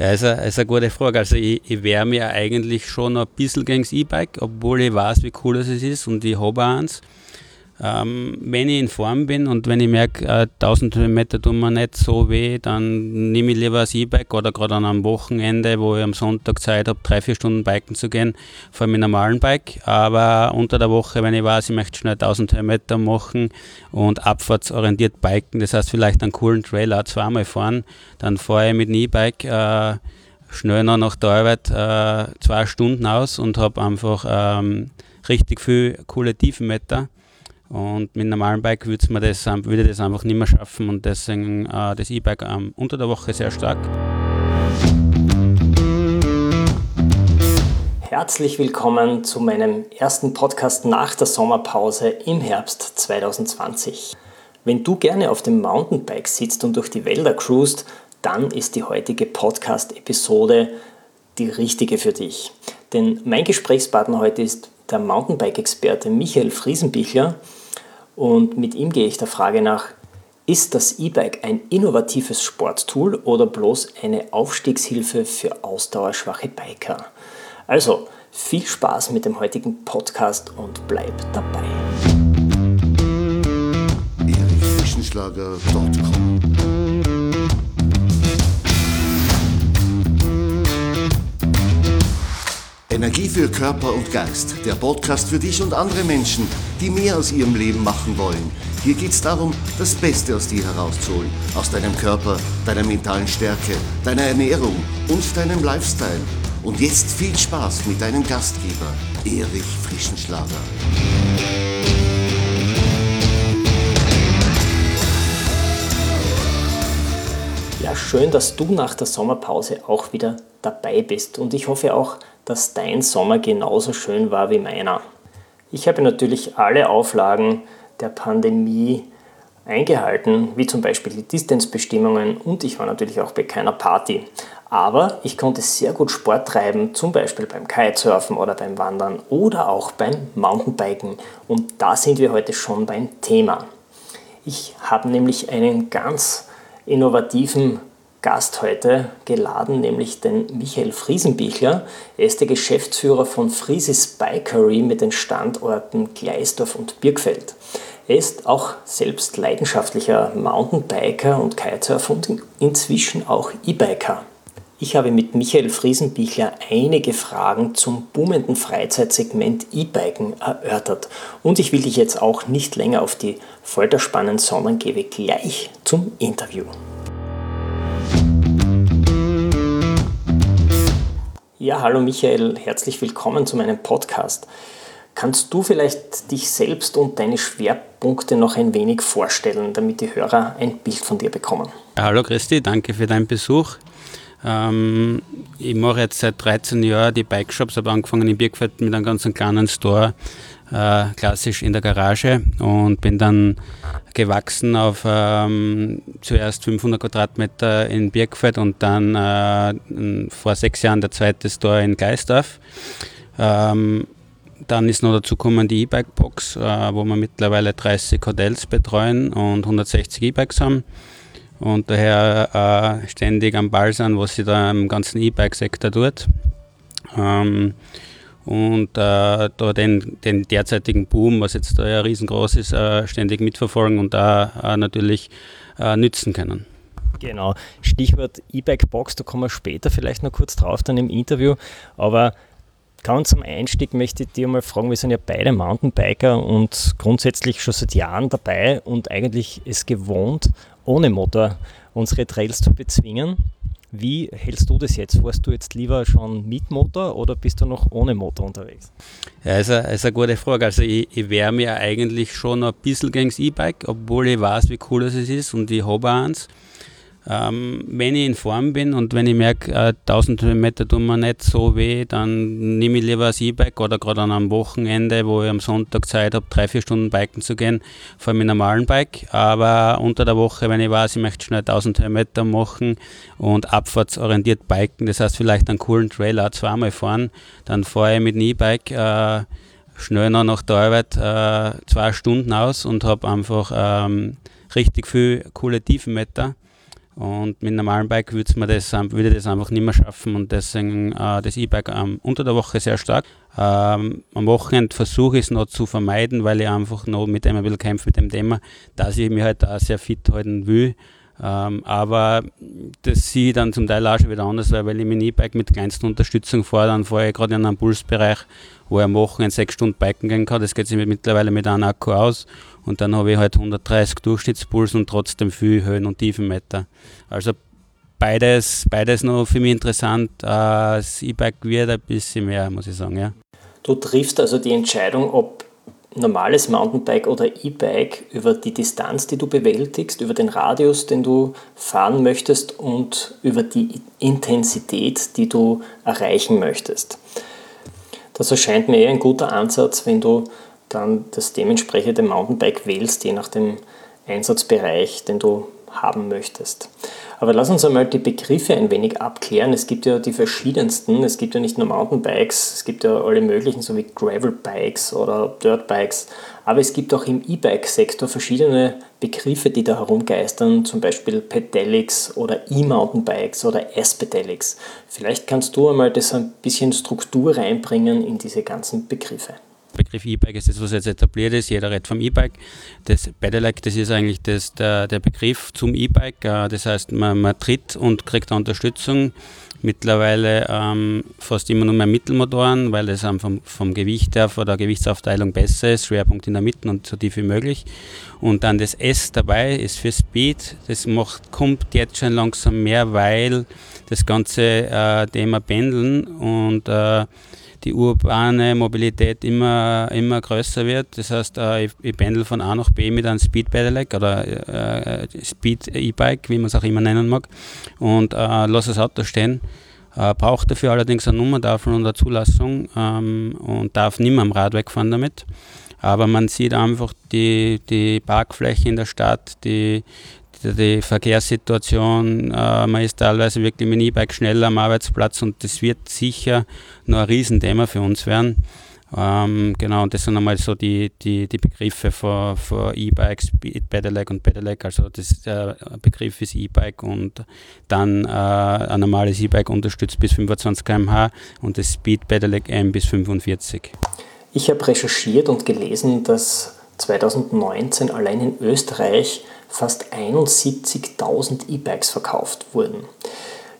Ja, ist eine, ist eine gute Frage. Also ich, ich wehre mir eigentlich schon ein bisschen gegen das E-Bike, obwohl ich weiß, wie cool es ist und ich habe eins. Ähm, wenn ich in Form bin und wenn ich merke, äh, 1000 Höhenmeter tun mir nicht so weh, dann nehme ich lieber das E-Bike oder gerade an einem Wochenende, wo ich am Sonntag Zeit habe, drei, vier Stunden biken zu gehen, vor allem mit einem normalen Bike. Aber unter der Woche, wenn ich weiß, ich möchte schnell 1000 Höhenmeter machen und abfahrtsorientiert biken, das heißt vielleicht einen coolen Trailer zweimal fahren, dann fahre ich mit dem E-Bike äh, schnell noch nach der Arbeit äh, zwei Stunden aus und habe einfach ähm, richtig viel coole Tiefenmeter und mit einem normalen Bike würde das, würde das einfach nicht mehr schaffen und deswegen äh, das E-Bike ähm, unter der Woche sehr stark. Herzlich willkommen zu meinem ersten Podcast nach der Sommerpause im Herbst 2020. Wenn du gerne auf dem Mountainbike sitzt und durch die Wälder cruist, dann ist die heutige Podcast-Episode die richtige für dich. Denn mein Gesprächspartner heute ist der Mountainbike-Experte Michael Friesenbichler und mit ihm gehe ich der Frage nach, ist das E-Bike ein innovatives Sporttool oder bloß eine Aufstiegshilfe für ausdauerschwache Biker? Also, viel Spaß mit dem heutigen Podcast und bleib dabei. Energie für Körper und Geist. Der Podcast für dich und andere Menschen, die mehr aus ihrem Leben machen wollen. Hier geht es darum, das Beste aus dir herauszuholen. Aus deinem Körper, deiner mentalen Stärke, deiner Ernährung und deinem Lifestyle. Und jetzt viel Spaß mit deinem Gastgeber, Erich Frischenschlager. Ja, schön, dass du nach der Sommerpause auch wieder dabei bist. Und ich hoffe auch, dass dein Sommer genauso schön war wie meiner. Ich habe natürlich alle Auflagen der Pandemie eingehalten, wie zum Beispiel die Distanzbestimmungen und ich war natürlich auch bei keiner Party. Aber ich konnte sehr gut Sport treiben, zum Beispiel beim Kitesurfen oder beim Wandern oder auch beim Mountainbiken. Und da sind wir heute schon beim Thema. Ich habe nämlich einen ganz innovativen Gast heute geladen, nämlich den Michael Friesenbichler. Er ist der Geschäftsführer von Friesis Bikery mit den Standorten Gleisdorf und Birkfeld. Er ist auch selbst leidenschaftlicher Mountainbiker und Kitesurfer und inzwischen auch E-Biker. Ich habe mit Michael Friesenbichler einige Fragen zum boomenden Freizeitsegment E-Biken erörtert. Und ich will dich jetzt auch nicht länger auf die Folter spannen, sondern gebe gleich zum Interview. Ja, hallo Michael, herzlich willkommen zu meinem Podcast. Kannst du vielleicht dich selbst und deine Schwerpunkte noch ein wenig vorstellen, damit die Hörer ein Bild von dir bekommen? Hallo Christi, danke für deinen Besuch. Ähm, ich mache jetzt seit 13 Jahren die Bike Shops, habe angefangen in Birkfeld mit einem ganz kleinen Store äh, klassisch in der Garage und bin dann gewachsen auf ähm, zuerst 500 Quadratmeter in Birkfeld und dann äh, vor sechs Jahren der zweite Store in Geisdorf. Ähm, dann ist noch dazu gekommen die E-Bike-Box, äh, wo wir mittlerweile 30 Hotels betreuen und 160 E-Bikes haben und daher äh, ständig am Ball sind, was sich da im ganzen E-Bike-Sektor tut. Ähm, und äh, da den, den, derzeitigen Boom, was jetzt da ja riesengroß ist, äh, ständig mitverfolgen und da äh, natürlich äh, nützen können. Genau, Stichwort E-Bike-Box, da kommen wir später vielleicht noch kurz drauf dann im Interview, aber Ganz zum Einstieg möchte ich dir mal fragen, wir sind ja beide Mountainbiker und grundsätzlich schon seit Jahren dabei und eigentlich es gewohnt, ohne Motor unsere Trails zu bezwingen. Wie hältst du das jetzt? Warst du jetzt lieber schon mit Motor oder bist du noch ohne Motor unterwegs? Ja, ist eine, ist eine gute Frage. Also ich, ich wehre mir eigentlich schon ein bisschen gegen das E-Bike, obwohl ich weiß, wie cool es ist und ich habe eins. Ähm, wenn ich in Form bin und wenn ich merke, äh, 1000 Höhenmeter tun mir nicht so weh, dann nehme ich lieber das E-Bike oder gerade an einem Wochenende, wo ich am Sonntag Zeit habe, drei, vier Stunden biken zu gehen, vor allem mit einem normalen Bike. Aber unter der Woche, wenn ich weiß, ich möchte schnell 1000 Höhenmeter machen und abfahrtsorientiert biken, das heißt vielleicht einen coolen Trailer zweimal fahren, dann fahre ich mit dem E-Bike äh, schnell noch nach der Arbeit äh, zwei Stunden aus und habe einfach ähm, richtig viel coole Tiefenmeter Und mit einem normalen Bike würde das, würde das einfach nicht mehr schaffen und deswegen äh, das E-Bike ähm, unter der Woche sehr stark. Ähm, am Wochenende versuche ich es noch zu vermeiden, weil ich einfach noch mit dem ein bisschen kämpfe mit dem Thema, dass ich mich halt auch sehr fit halten will. Ähm, aber das sehe ich dann zum Teil auch schon wieder anders, weil, weil ich mein E-Bike mit kleinster Unterstützung fahre, dann fahre ich gerade in einem Pulsbereich, wo ich am Wochenende sechs Stunden biken gehen kann. Das geht sich mittlerweile mit einem Akku aus und dann habe ich halt 130 Durchschnittspuls und trotzdem viel Höhen- und Tiefenmeter. Also beides, beides noch für mich interessant. Äh, das E-Bike wird ein bisschen mehr, muss ich sagen. Ja. Du triffst also die Entscheidung, ob normales Mountainbike oder E-Bike über die Distanz, die du bewältigst, über den Radius, den du fahren möchtest und über die Intensität, die du erreichen möchtest. Das erscheint mir eher ein guter Ansatz, wenn du dann das dementsprechende Mountainbike wählst, je nach dem Einsatzbereich, den du haben möchtest. Aber lass uns einmal die Begriffe ein wenig abklären. Es gibt ja die verschiedensten. Es gibt ja nicht nur Mountainbikes, es gibt ja alle möglichen, so wie Gravelbikes oder Dirtbikes. Aber es gibt auch im E-Bike-Sektor verschiedene Begriffe, die da herumgeistern, zum Beispiel Pedelecs oder E-Mountainbikes oder S-Pedelecs. Vielleicht kannst du einmal das ein bisschen Struktur reinbringen in diese ganzen Begriffe. Begriff E-Bike ist das, was jetzt etabliert ist. Jeder redet vom E-Bike. Das Pedelec, das ist eigentlich das, der, der Begriff zum E-Bike. Äh, das heißt, man, man tritt und kriegt Unterstützung. Mittlerweile ähm, fast immer nur mehr Mittelmotoren, weil das vom, vom Gewicht her, von der Gewichtsaufteilung besser ist, Schwerpunkt in der Mitte und so tief wie möglich. Und dann das S dabei ist für Speed. Das macht, kommt jetzt schon langsam mehr, weil das ganze äh, Thema Pendeln und äh, die urbane Mobilität immer, immer größer wird. Das heißt, äh, ich, ich pendel von A nach B mit einem Speed Pedelec oder äh, Speed E-Bike, wie man es auch immer nennen mag, und äh, lasse das Auto stehen. Äh, braucht dafür allerdings eine Nummerntafel und eine Zulassung ähm, und darf nicht mehr am Radweg fahren damit. Aber man sieht einfach die, die Parkfläche in der Stadt, die, die Verkehrssituation, äh, man ist teilweise wirklich mit dem E-Bike schneller am Arbeitsplatz und das wird sicher noch ein Riesenthema für uns werden. Ähm, genau, und das sind einmal so die, die, die Begriffe für, E-Bikes, Pedelec und Pedelec. Also das, der Begriff ist E-Bike und dann äh, ein normales E-Bike unterstützt bis 25 km/h und das Speed Pedelec M bis 45. Ich habe recherchiert und gelesen, dass 2019 allein in Österreich fast 71.000 E-Bikes verkauft wurden.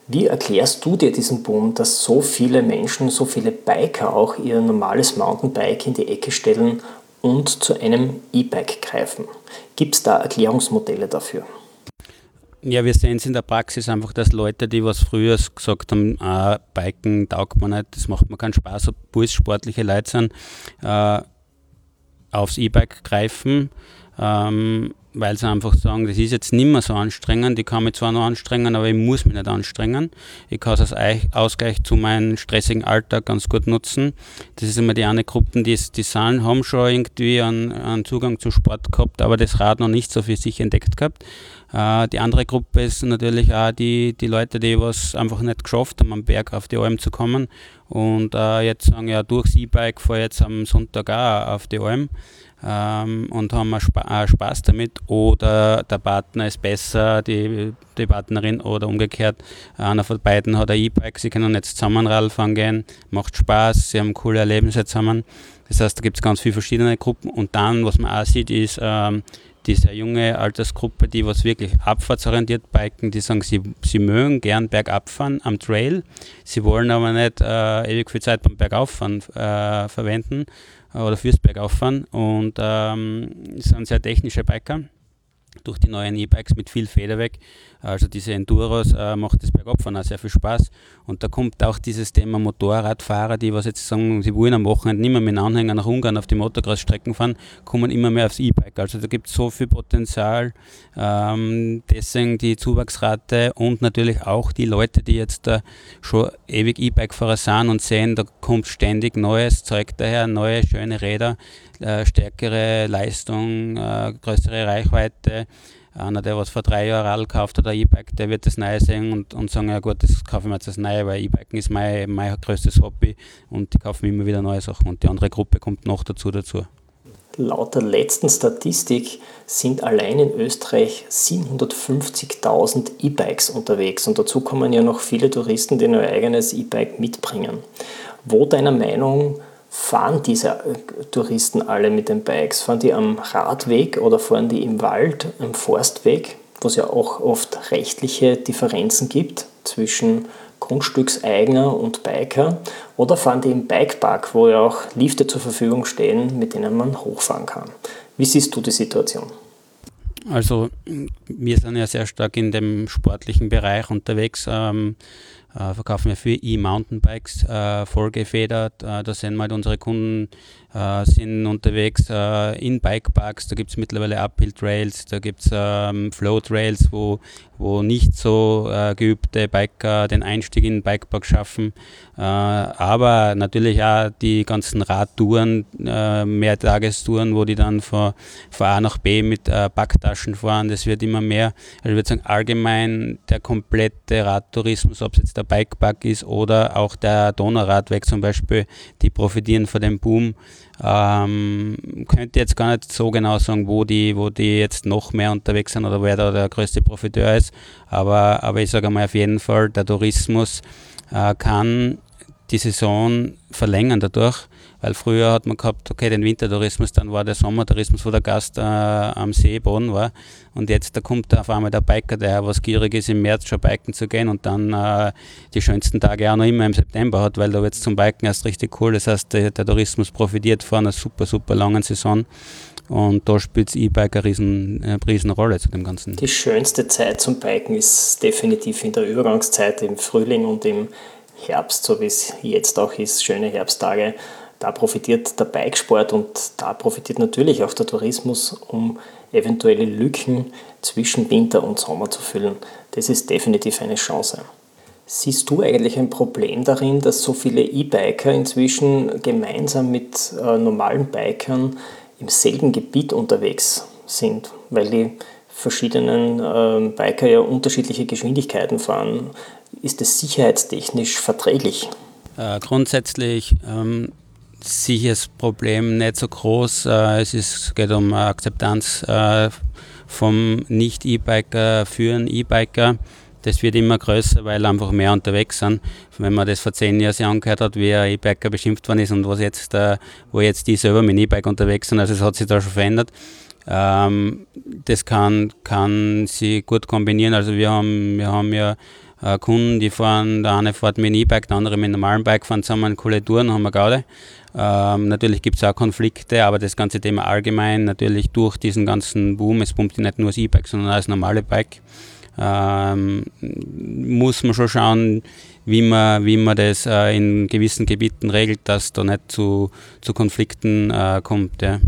Wie erklärst du dir diesen Boom, dass so viele Menschen, so viele Biker auch ihr normales Mountainbike in die Ecke stellen und zu einem E-Bike greifen? Gibt es da Erklärungsmodelle dafür? Ja, wir sehen es in der Praxis einfach, dass Leute, die was früher gesagt haben, ah, Biken taugt man nicht, das macht mir keinen Spaß, obwohl es sportliche Leute sind, äh, aufs E-Bike greifen. Ähm, weil sie einfach sagen, das ist jetzt nicht mehr so anstrengend, ich kann mich zwar noch anstrengen, aber ich muss mich nicht anstrengen. Ich kann es als Ausgleich zu meinem stressigen Alltag ganz gut nutzen. Das ist immer die eine Gruppe, die, die sind, haben schon irgendwie einen, einen Zugang zu Sport gehabt, aber das Rad noch nicht so für sich entdeckt gehabt. Äh, die andere Gruppe ist natürlich auch die, die Leute, die was einfach nicht geschafft haben, am Berg auf die Alm zu kommen und äh, jetzt sagen, ja, durchs E-Bike fahre jetzt am Sonntag auch auf die Alm ähm, und haben Spa Spaß damit. Oder der Partner ist besser, die, die Partnerin oder umgekehrt, einer von beiden hat ein E-Bike, sie können jetzt zusammen Radfahren gehen, macht Spaß, sie haben coole Erlebnisse zusammen. Das heißt, da gibt es ganz viele verschiedene Gruppen. Und dann, was man auch sieht, ist ähm, diese junge Altersgruppe, die was wirklich abfahrtsorientiert biken, die sagen, sie, sie mögen gern bergab fahren am Trail, sie wollen aber nicht äh, ewig viel Zeit beim Bergauffahren äh, verwenden oder fürs Bergauffahren. Und ähm, sind sehr technische Biker durch die neuen E-Bikes mit viel Federweg also diese Enduros äh, macht das Bergabfahren auch sehr viel Spaß. Und da kommt auch dieses Thema Motorradfahrer, die was jetzt sagen, sie wollen am Wochenende nicht mehr mit Anhänger nach Ungarn auf die Motocross-Strecken fahren, kommen immer mehr aufs E-Bike. Also da gibt es so viel Potenzial. Ähm, deswegen die Zuwachsrate und natürlich auch die Leute, die jetzt da schon ewig E-Bike-Fahrer sind und sehen, da kommt ständig neues Zeug daher, neue schöne Räder, äh, stärkere Leistung, äh, größere Reichweite. Einer, der was vor drei Jahren Radl gekauft hat, ein E-Bike, der wird das Neue sehen und, und sagen, ja gut, das kaufe ich mir jetzt das Neue, weil E-Biken ist mein, mein größtes Hobby und ich kaufe mir immer wieder neue Sachen und die andere Gruppe kommt noch dazu dazu. Laut der letzten Statistik sind allein in Österreich 750.000 E-Bikes unterwegs und dazu kommen ja noch viele Touristen, die ihr eigenes E-Bike mitbringen. Wo deiner Meinung fahren diese äh, Touristen alle mit den Bikes? Fahren die am Radweg oder fahren die im Wald, am Forstweg, wo es ja auch oft rechtliche Differenzen gibt zwischen Grundstückseigner und Biker oder fahren die im Bikepark, wo ja auch Lifte zur Verfügung stehen, mit denen man hochfahren kann. Wie siehst du die Situation? Also wir sind ja sehr stark in dem sportlichen Bereich unterwegs. Ähm, äh, verkaufen wir für E-Mountainbikes äh, vollgefedert. Äh, da sind halt unsere Kunden äh, sind unterwegs äh, in Bikeparks. Da gibt es mittlerweile Uphill Trails, da gibt es ähm, Flow Trails, wo, wo nicht so äh, geübte Biker den Einstieg in den Bikepark schaffen. Aber natürlich auch die ganzen Radtouren, Mehrtagestouren, wo die dann von, von A nach B mit Backtaschen fahren. Das wird immer mehr. Also ich würde sagen, allgemein der komplette Radtourismus, ob es jetzt der Bikepark ist oder auch der Donauradweg zum Beispiel, die profitieren von dem Boom. Ähm, könnte jetzt gar nicht so genau sagen, wo die, wo die jetzt noch mehr unterwegs sind oder wer da der größte Profiteur ist. Aber, aber ich sage mal auf jeden Fall, der Tourismus äh, kann die Saison verlängern dadurch, weil früher hat man gehabt, okay, den Wintertourismus, dann war der Sommertourismus, wo der Gast äh, am Seeboden war und jetzt da kommt auf einmal der Biker, der was gierig ist, im März schon biken zu gehen und dann äh, die schönsten Tage auch noch immer im September hat, weil da wird es zum Biken erst richtig cool, das heißt, der, der Tourismus profitiert von einer super, super langen Saison und da spielt das E-Bike eine riesen, eine riesen Rolle zu dem Ganzen. Die schönste Zeit zum Biken ist definitiv in der Übergangszeit im Frühling und im Herbst, so wie es jetzt auch ist, schöne Herbsttage. Da profitiert der Bikesport und da profitiert natürlich auch der Tourismus, um eventuelle Lücken zwischen Winter und Sommer zu füllen. Das ist definitiv eine Chance. Siehst du eigentlich ein Problem darin, dass so viele E-Biker inzwischen gemeinsam mit äh, normalen Bikern im selben Gebiet unterwegs sind, weil die verschiedenen äh, Biker ja unterschiedliche Geschwindigkeiten fahren? ist es sicherheitstechnisch verträglich? Äh, grundsätzlich ähm, sehe das Problem nicht so groß. Äh, es ist, geht um Akzeptanz äh, vom Nicht-E-Biker für einen E-Biker. Das wird immer größer, weil einfach mehr unterwegs sind. Wenn man das vor zehn Jahren sich angehört hat, wie ein E-Biker beschimpft worden ist und was jetzt, äh, wo jetzt die selber mit E-Bike unterwegs sind, also es hat sich da schon verändert. Ähm, das kann, kann sie gut kombinieren. Also wir haben, wir haben ja äh, Kunden, die fahren, der eine fährt mit einem E-Bike, der andere mit einem normalen Bike, fahren zusammen coole Touren, haben wir gerade. Ähm, natürlich gibt es auch Konflikte, aber das ganze Thema allgemein, natürlich durch diesen ganzen Boom, es pumpt nicht nur das E-Bike, sondern auch das normale Bike, ähm, muss man schon schauen, wie man, wie man das äh, in gewissen Gebieten regelt, dass da nicht zu, zu Konflikten äh, kommt. Ja.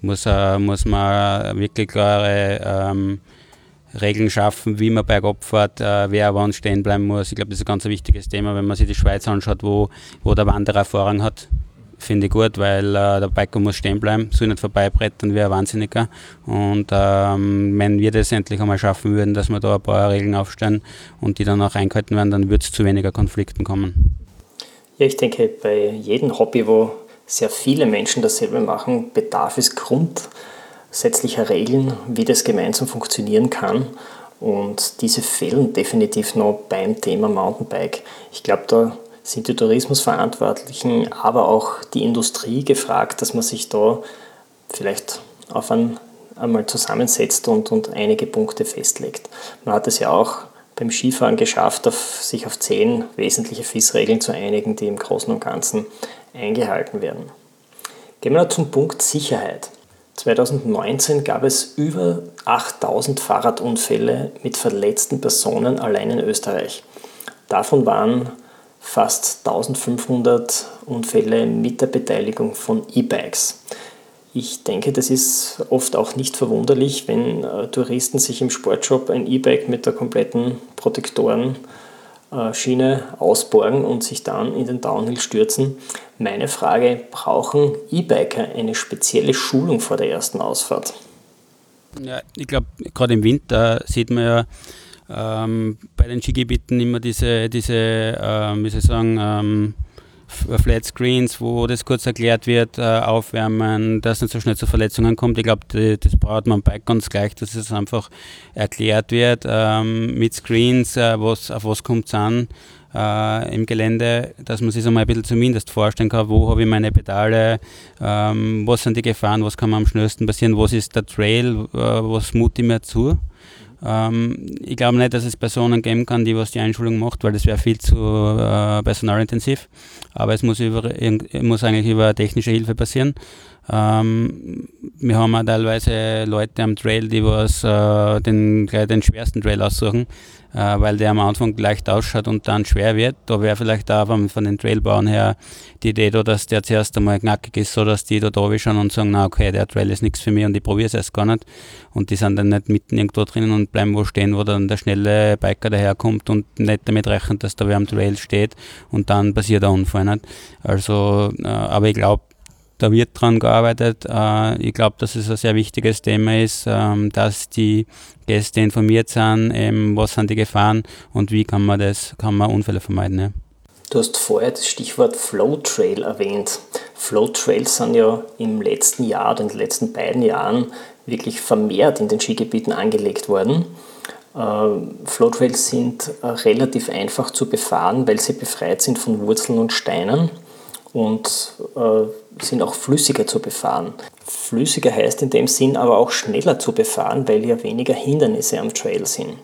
Muss, äh, muss man wirklich klare ähm, Regeln schaffen, wie man bergab fährt, äh, wer wann stehen bleiben muss. Ich glaube, das ist ein ganz wichtiges Thema, wenn man sich die Schweiz anschaut, wo, wo der Wanderer Vorrang hat. Finde ich gut, weil äh, der Biker muss stehen bleiben, soll nicht vorbeibrettern wie ein Wahnsinniger. Und ähm, wenn wir das endlich einmal schaffen würden, dass wir da ein paar Regeln aufstellen und die dann auch eingehalten werden, dann wird es zu weniger Konflikten kommen. Ja, ich denke, bei jedem Hobby, wo sehr viele Menschen dasselbe machen, bedarf es Grund gesetzlicher Regeln, wie das gemeinsam funktionieren kann. Und diese fehlen definitiv noch beim Thema Mountainbike. Ich glaube, da sind die Tourismusverantwortlichen, aber auch die Industrie gefragt, dass man sich da vielleicht auf ein, einmal zusammensetzt und, und einige Punkte festlegt. Man hat es ja auch beim Skifahren geschafft, auf, sich auf zehn wesentliche FIS-Regeln zu einigen, die im Großen und Ganzen eingehalten werden. Gehen wir zum Punkt Sicherheit. 2019 gab es über 8000 Fahrradunfälle mit verletzten Personen allein in Österreich. Davon waren fast 1500 Unfälle mit der Beteiligung von E-Bikes. Ich denke, das ist oft auch nicht verwunderlich, wenn äh, Touristen sich im Sportshop ein E-Bike mit der kompletten Protektoren äh, Schiene ausborgen und sich dann in den Downhill stürzen. Meine Frage, brauchen E-Biker eine spezielle Schulung vor der ersten Ausfahrt? Ja, ich glaube, gerade im Winter sieht man ja ähm, bei den Skigebieten immer diese, diese äh, wie soll ich sagen, ähm, Flat Screens, wo das kurz erklärt wird, äh, aufwärmen, dass nicht so schnell zu Verletzungen kommt. Ich glaube, das braucht man bei ganz gleich, dass es einfach erklärt wird ähm, mit Screens, äh, was, auf was kommt es an äh, im Gelände, dass man sich so mal ein bisschen zumindest vorstellen kann, wo habe ich meine Pedale, ähm, was sind die Gefahren, was kann mir am schnellsten passieren, was ist der Trail, äh, was mute ich mir zu. Ähm, ich glaube nicht, dass es Personen geben kann, die was die Einschulung macht, weil das wäre viel zu äh, personalintensiv. Aber es muss, über, muss eigentlich über technische Hilfe passieren. Ähm, wir haben auch teilweise Leute am Trail, die was äh, den, den schwersten Trail aussuchen, äh, weil der am Anfang leicht ausschaut und dann schwer wird. Da wäre vielleicht auch von, von den Trailbauern her die Idee da, dass der zuerst einmal knackig ist, so dass die da da schauen und sagen, na okay, der Trail ist nichts für mich und ich probiere es erst gar nicht. Und die sind dann nicht mitten irgendwo drinnen und bleiben wo stehen, wo dann der schnelle Biker daherkommt und nicht damit rechnet, dass da wer am Trail steht und dann passiert der Unfall nicht. Also, äh, aber ich glaube, da wird dran gearbeitet. Äh, ich glaube, dass es ein sehr wichtiges Thema ist, ähm, dass die Gäste informiert sind, was sind die Gefahren und wie kann man das, kann man Unfälle vermeiden. Ja. Du hast vorher das Stichwort Flow Trail erwähnt. Flow Trails sind ja im letzten Jahr oder in den letzten beiden Jahren wirklich vermehrt in den Skigebieten angelegt worden. Äh, Flow Trails sind äh, relativ einfach zu befahren, weil sie befreit sind von Wurzeln und Steinen und äh, sind auch flüssiger zu befahren. Flüssiger heißt in dem Sinn aber auch schneller zu befahren, weil ja weniger Hindernisse am Trail sind.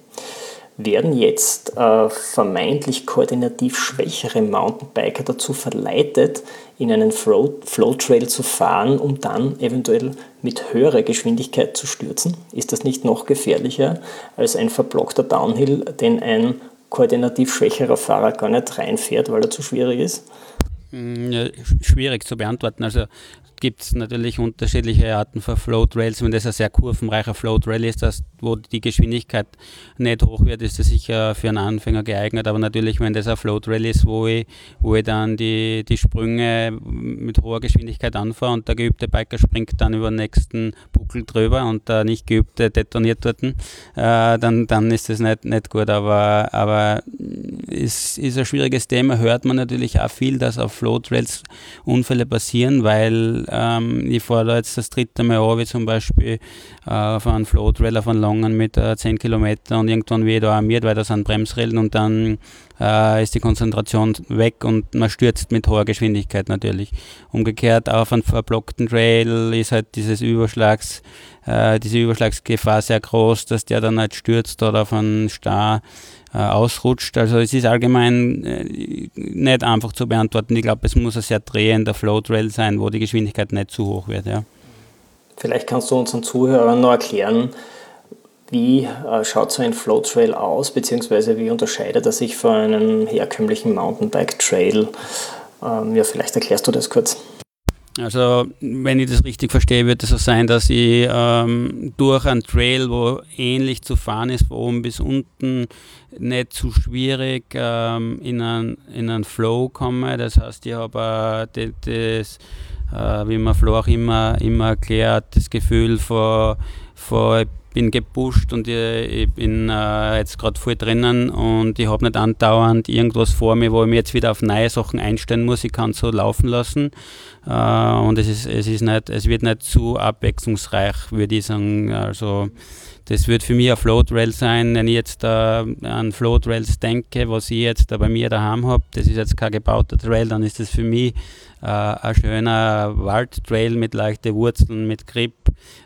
Werden jetzt äh, vermeintlich koordinativ schwächere Mountainbiker dazu verleitet, in einen Flow, Flow Trail zu fahren, um dann eventuell mit höherer Geschwindigkeit zu stürzen? Ist das nicht noch gefährlicher als ein verblockter Downhill, den ein koordinativ schwächerer Fahrer gar nicht reinfährt, weil er zu schwierig ist? Hm, schwierig zu beantworten. Also gibt es natürlich unterschiedliche Arten von Float Rails. Wenn das ein sehr kurvenreicher Float Rail ist, das, wo die Geschwindigkeit nicht hoch wird, ist das sicher für einen Anfänger geeignet. Aber natürlich, wenn das ein Float Rail ist, wo ich, wo ich dann die, die Sprünge mit hoher Geschwindigkeit anfahre und der geübte Biker springt dann über den nächsten Buckel drüber und der nicht geübte detoniert dort, äh, dann, dann ist das nicht, nicht gut. Aber, aber es ist ein schwieriges Thema, hört man natürlich auch viel, dass auf Float Rails Unfälle passieren, weil ähm, ich fahre da jetzt das dritte Mal an, wie zum Beispiel äh, auf einen Floatrailer von Langen mit äh, 10 Kilometern und irgendwann wieder alarmiert, weil da sind Bremsrillen und dann äh, ist die Konzentration weg und man stürzt mit hoher Geschwindigkeit natürlich. Umgekehrt auf einem verblockten Trail ist halt dieses Überschlags, äh, diese Überschlagsgefahr sehr groß, dass der dann halt stürzt oder auf einen Star ausrutscht. Also es ist allgemein äh, nicht einfach zu beantworten. Ich glaube, es muss ein sehr drehender Flow-Trail sein, wo die Geschwindigkeit nicht zu hoch wird. Ja. Vielleicht kannst du unseren Zuhörern noch erklären, wie äh, schaut so ein Flow-Trail aus, beziehungsweise wie unterscheidet er sich von einem herkömmlichen Mountainbike-Trail? Ähm, ja, vielleicht erklärst du das kurz. Also, wenn ich das richtig verstehe, wird es so sein, dass ich ähm, durch einen Trail, wo ähnlich zu fahren ist, von oben bis unten, nicht zu schwierig ähm, in, einen, in einen Flow komme. Das heißt, ich habe äh, das, äh, wie man Flo auch immer, immer erklärt, das Gefühl von, von bin gepusht und ich, ich bin äh, jetzt gerade voll drinnen und ich habe nicht andauernd irgendwas vor mir, wo ich mir jetzt wieder auf neue Sachen einstellen muss. Ich kann es so laufen lassen äh, und es, ist, es, ist nicht, es wird nicht zu abwechslungsreich, würde ich sagen. Also das wird für mich ein Float Rail sein, wenn ich jetzt äh, an Float Rails denke, was ich jetzt da bei mir daheim habe. Das ist jetzt kein gebauter Trail, dann ist das für mich äh, ein schöner Waldtrail mit leichten Wurzeln, mit Grip.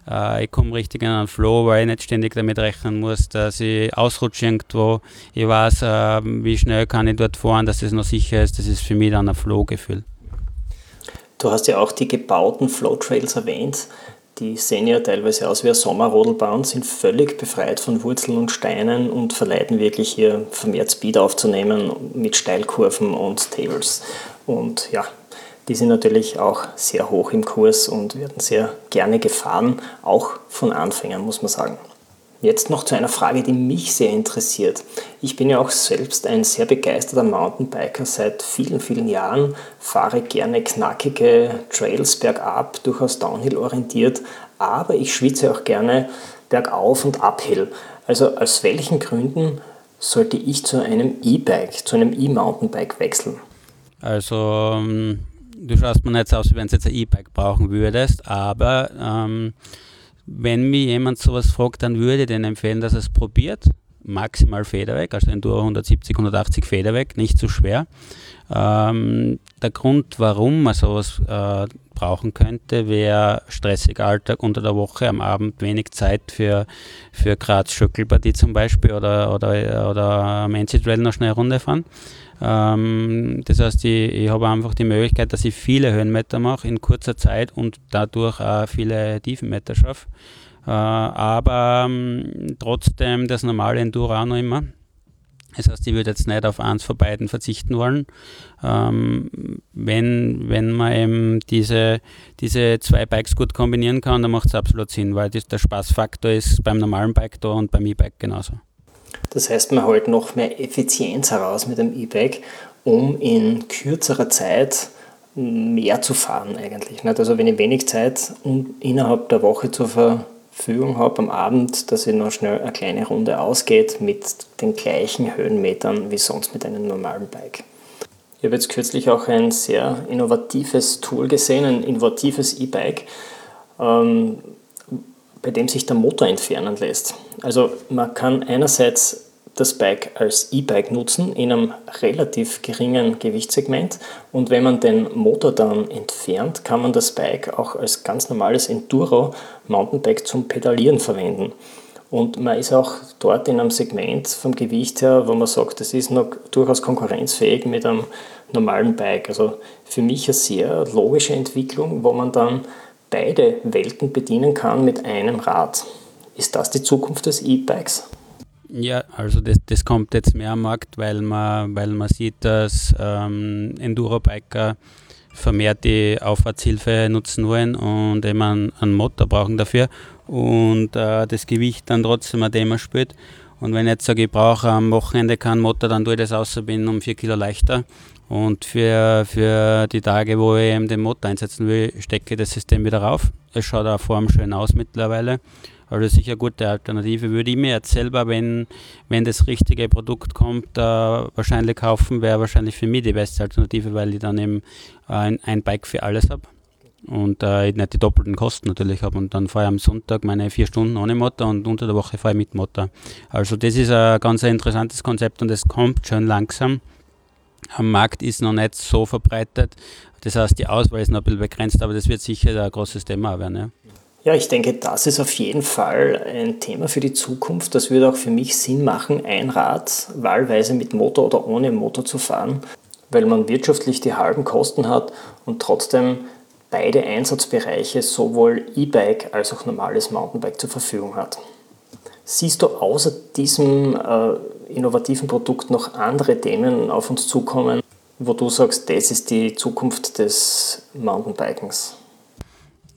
Äh, ich komme richtig in einen Flow, weil ich nicht ständig damit rechnen muss, dass ich ausrutsche irgendwo. Ich weiß, äh, wie schnell kann ich dort fahren, dass es noch sicher ist. Das ist für mich dann ein Flow-Gefühl. Du hast ja auch die gebauten Flow Trails erwähnt. Die sehen ja teilweise aus wie ein Sommerrodelbahn, sind völlig befreit von Wurzeln und Steinen und verleiten wirklich hier vermehrt Speed aufzunehmen mit Steilkurven und Tables. Und ja, die sind natürlich auch sehr hoch im Kurs und werden sehr gerne gefahren, auch von Anfängern, muss man sagen. Jetzt noch zu einer Frage, die mich sehr interessiert. Ich bin ja auch selbst ein sehr begeisterter Mountainbiker seit vielen, vielen Jahren, fahre gerne knackige Trails bergab, durchaus downhill orientiert, aber ich schwitze auch gerne bergauf und uphill. Also aus welchen Gründen sollte ich zu einem E-Bike, zu einem E-Mountainbike wechseln? Also ähm, du schaust mir jetzt aus, wie wenn du jetzt ein E-Bike brauchen würdest, aber ähm, wenn mir jemand sowas fragt, dann würde ich denen empfehlen, dass er es probiert. Maximal Federweg, also Enduro 170, 180 Federweg, nicht zu schwer. Ähm, der Grund, warum man sowas äh, brauchen könnte, wäre stressiger Alltag unter der Woche, am Abend wenig Zeit für, für Graz Schöckelpartie zum Beispiel oder, oder, oder am NC-Trail noch schnell Runde fahren. Ähm, das heißt, ich, ich habe einfach die Möglichkeit, dass ich viele Höhenmeter mache in kurzer Zeit und dadurch auch viele Tiefenmeter schaffe. Äh, aber ähm, trotzdem das normale Enduro auch noch immer. Das heißt, ich würde jetzt nicht auf eins von beiden verzichten wollen. Ähm, wenn, wenn man eben diese, diese zwei Bikes gut kombinieren kann, dann macht es absolut Sinn, weil das, der Spaßfaktor ist beim normalen Bike da und beim E-Bike genauso. Das heißt, man holt noch mehr Effizienz heraus mit dem E-Bike, um in kürzerer Zeit mehr zu fahren eigentlich. Also wenn ich wenig Zeit innerhalb der Woche zur Verfügung habe am Abend, dass ich noch schnell eine kleine Runde ausgeht mit den gleichen Höhenmetern wie sonst mit einem normalen Bike. Ich habe jetzt kürzlich auch ein sehr innovatives Tool gesehen, ein innovatives E-Bike. Ähm, bei dem sich der Motor entfernen lässt. Also man kann einerseits das Bike als E-Bike nutzen in einem relativ geringen Gewichtssegment und wenn man den Motor dann entfernt, kann man das Bike auch als ganz normales Enduro Mountainbike zum Pedalieren verwenden. Und man ist auch dort in einem Segment vom Gewicht her, wo man sagt, das ist noch durchaus konkurrenzfähig mit einem normalen Bike. Also für mich eine sehr logische Entwicklung, wo man dann beide Welten bedienen kann mit einem Rad. Ist das die Zukunft des E-Bikes? Ja, also das, das kommt jetzt mehr am Markt, weil man, weil man sieht, dass ähm, Enduro-Biker vermehrt die Auffahrtshilfe nutzen wollen und eben einen, einen Motor brauchen dafür und äh, das Gewicht dann trotzdem ein Thema spielt. Und wenn ich jetzt sage, ich brauche am Wochenende keinen Motor, dann tue ich das auszubinden um 4 Kilo leichter und für, für die Tage, wo ich eben den Motor einsetzen will, stecke ich das System wieder rauf. Es schaut auch form schön aus mittlerweile. Also sicher eine gute Alternative. Würde ich mir jetzt selber, wenn, wenn das richtige Produkt kommt, äh, wahrscheinlich kaufen, wäre wahrscheinlich für mich die beste Alternative, weil ich dann eben ein, ein Bike für alles habe und äh, nicht die doppelten Kosten natürlich habe. Und dann fahre ich am Sonntag meine vier Stunden ohne Motor und unter der Woche fahre ich mit Motor. Also das ist ein ganz interessantes Konzept und es kommt schon langsam am Markt ist noch nicht so verbreitet. Das heißt, die Auswahl ist noch ein bisschen begrenzt, aber das wird sicher ein großes Thema werden. Ja. Ja, ich denke, das ist auf jeden Fall ein Thema für die Zukunft. Das würde auch für mich Sinn machen, ein Rad wahlweise mit Motor oder ohne Motor zu fahren, weil man wirtschaftlich die halben Kosten hat und trotzdem beide Einsatzbereiche, sowohl E-Bike als auch normales Mountainbike zur Verfügung hat. Siehst du außer diesem äh, innovativen Produkt noch andere Themen auf uns zukommen, wo du sagst, das ist die Zukunft des Mountainbikens?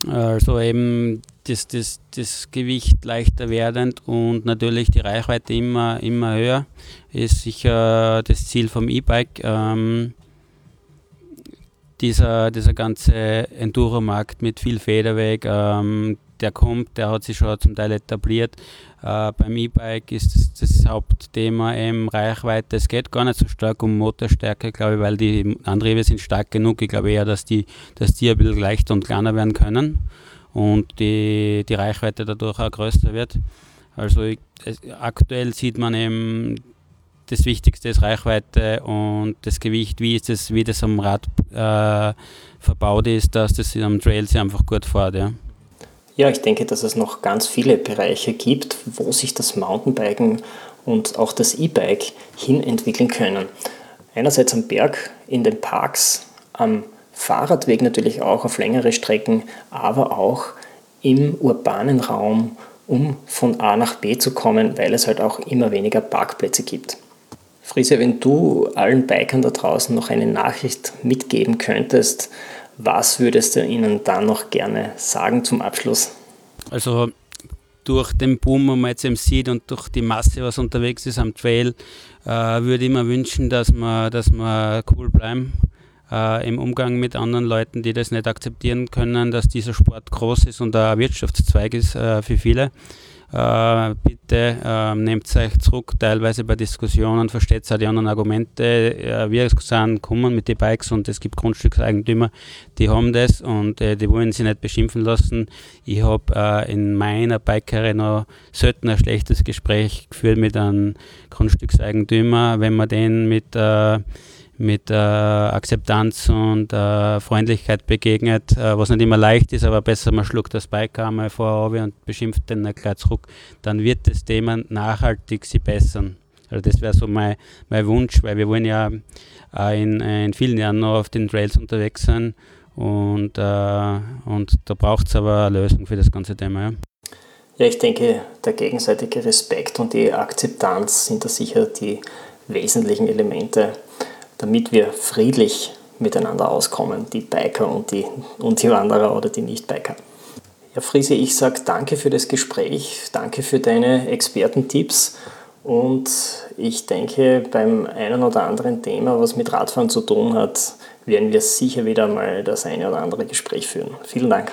Also eben das, das, das Gewicht leichter werdend und natürlich die Reichweite immer, immer höher ist sicher das Ziel vom E-Bike. Ähm, dieser, dieser ganze Enduro-Markt mit viel Federweg, ähm, der kommt, der hat sich schon zum Teil etabliert. Äh, beim E-Bike ist das, das, Hauptthema eben Reichweite. Es geht gar nicht so stark um Motorstärke, glaube ich, weil die Antriebe sind stark genug. Ich glaube eher, dass die, dass die ein bisschen leichter und kleiner werden können und die, die Reichweite dadurch auch größer wird. Also ich, es, aktuell sieht man eben, das Wichtigste ist Reichweite und das Gewicht, wie, ist das, wie das am Rad äh, verbaut ist, dass das am Trail sich einfach gut fährt. Ja. Ja, ich denke, dass es noch ganz viele Bereiche gibt, wo sich das Mountainbiken und auch das E-Bike hin entwickeln können. Einerseits am Berg, in den Parks, am Fahrradweg natürlich auch auf längere Strecken, aber auch im urbanen Raum, um von A nach B zu kommen, weil es halt auch immer weniger Parkplätze gibt. Friese, wenn du allen Bikern da draußen noch eine Nachricht mitgeben könntest, was würdest du ihnen dann noch gerne sagen zum Abschluss? Also durch den Boom, den man jetzt eben sieht und durch die Masse, was unterwegs ist am Trail, äh, würde ich mir wünschen, dass wir, dass wir cool bleiben äh, im Umgang mit anderen Leuten, die das nicht akzeptieren können, dass dieser Sport groß ist und ein Wirtschaftszweig ist äh, für viele. Äh, bitte äh, nehmt euch zurück, teilweise bei Diskussionen, versteht auch die anderen Argumente. Äh, wir sind kommen mit den Bikes und es gibt Grundstückseigentümer, die haben das und äh, die wollen sich nicht beschimpfen lassen. Ich habe in meiner Bikekarriere noch selten ein schlechtes Gespräch geführt mit einem Grundstückseigentümer, wenn man den mit mit äh, Akzeptanz und äh, Freundlichkeit begegnet, äh, was nicht immer leicht ist, aber besser man schluckt das Bike einmal vor und beschimpft den gleich zurück, dann wird das Thema nachhaltig sie bessern. Also das wäre so mein, mein Wunsch, weil wir wollen ja in, in vielen Jahren noch auf den Trails unterwegs sein und, äh, und da braucht es aber eine Lösung für das ganze Thema. Ja. ja, ich denke, der gegenseitige Respekt und die Akzeptanz sind da sicher die wesentlichen Elemente damit wir friedlich miteinander auskommen, die Biker und die, und die Wanderer oder die Nicht-Biker. Ja, Friese, ich sage danke für das Gespräch, danke für deine Expertentipps und ich denke, beim einen oder anderen Thema, was mit Radfahren zu tun hat, werden wir sicher wieder mal das eine oder andere Gespräch führen. Vielen Dank.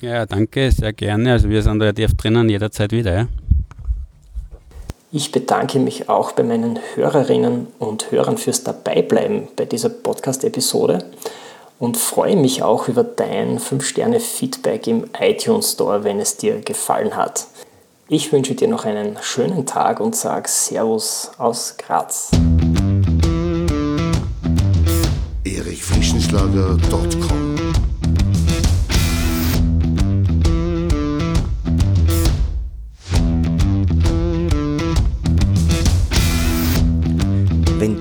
Ja, danke, sehr gerne. Also wir sind relativ drinnen jederzeit wieder. Ja? Ich bedanke mich auch bei meinen Hörerinnen und Hörern fürs Dabeibleiben bei dieser Podcast-Episode und freue mich auch über dein 5-Sterne-Feedback im iTunes Store, wenn es dir gefallen hat. Ich wünsche dir noch einen schönen Tag und sage Servus aus Graz. erichfrischenschlager.com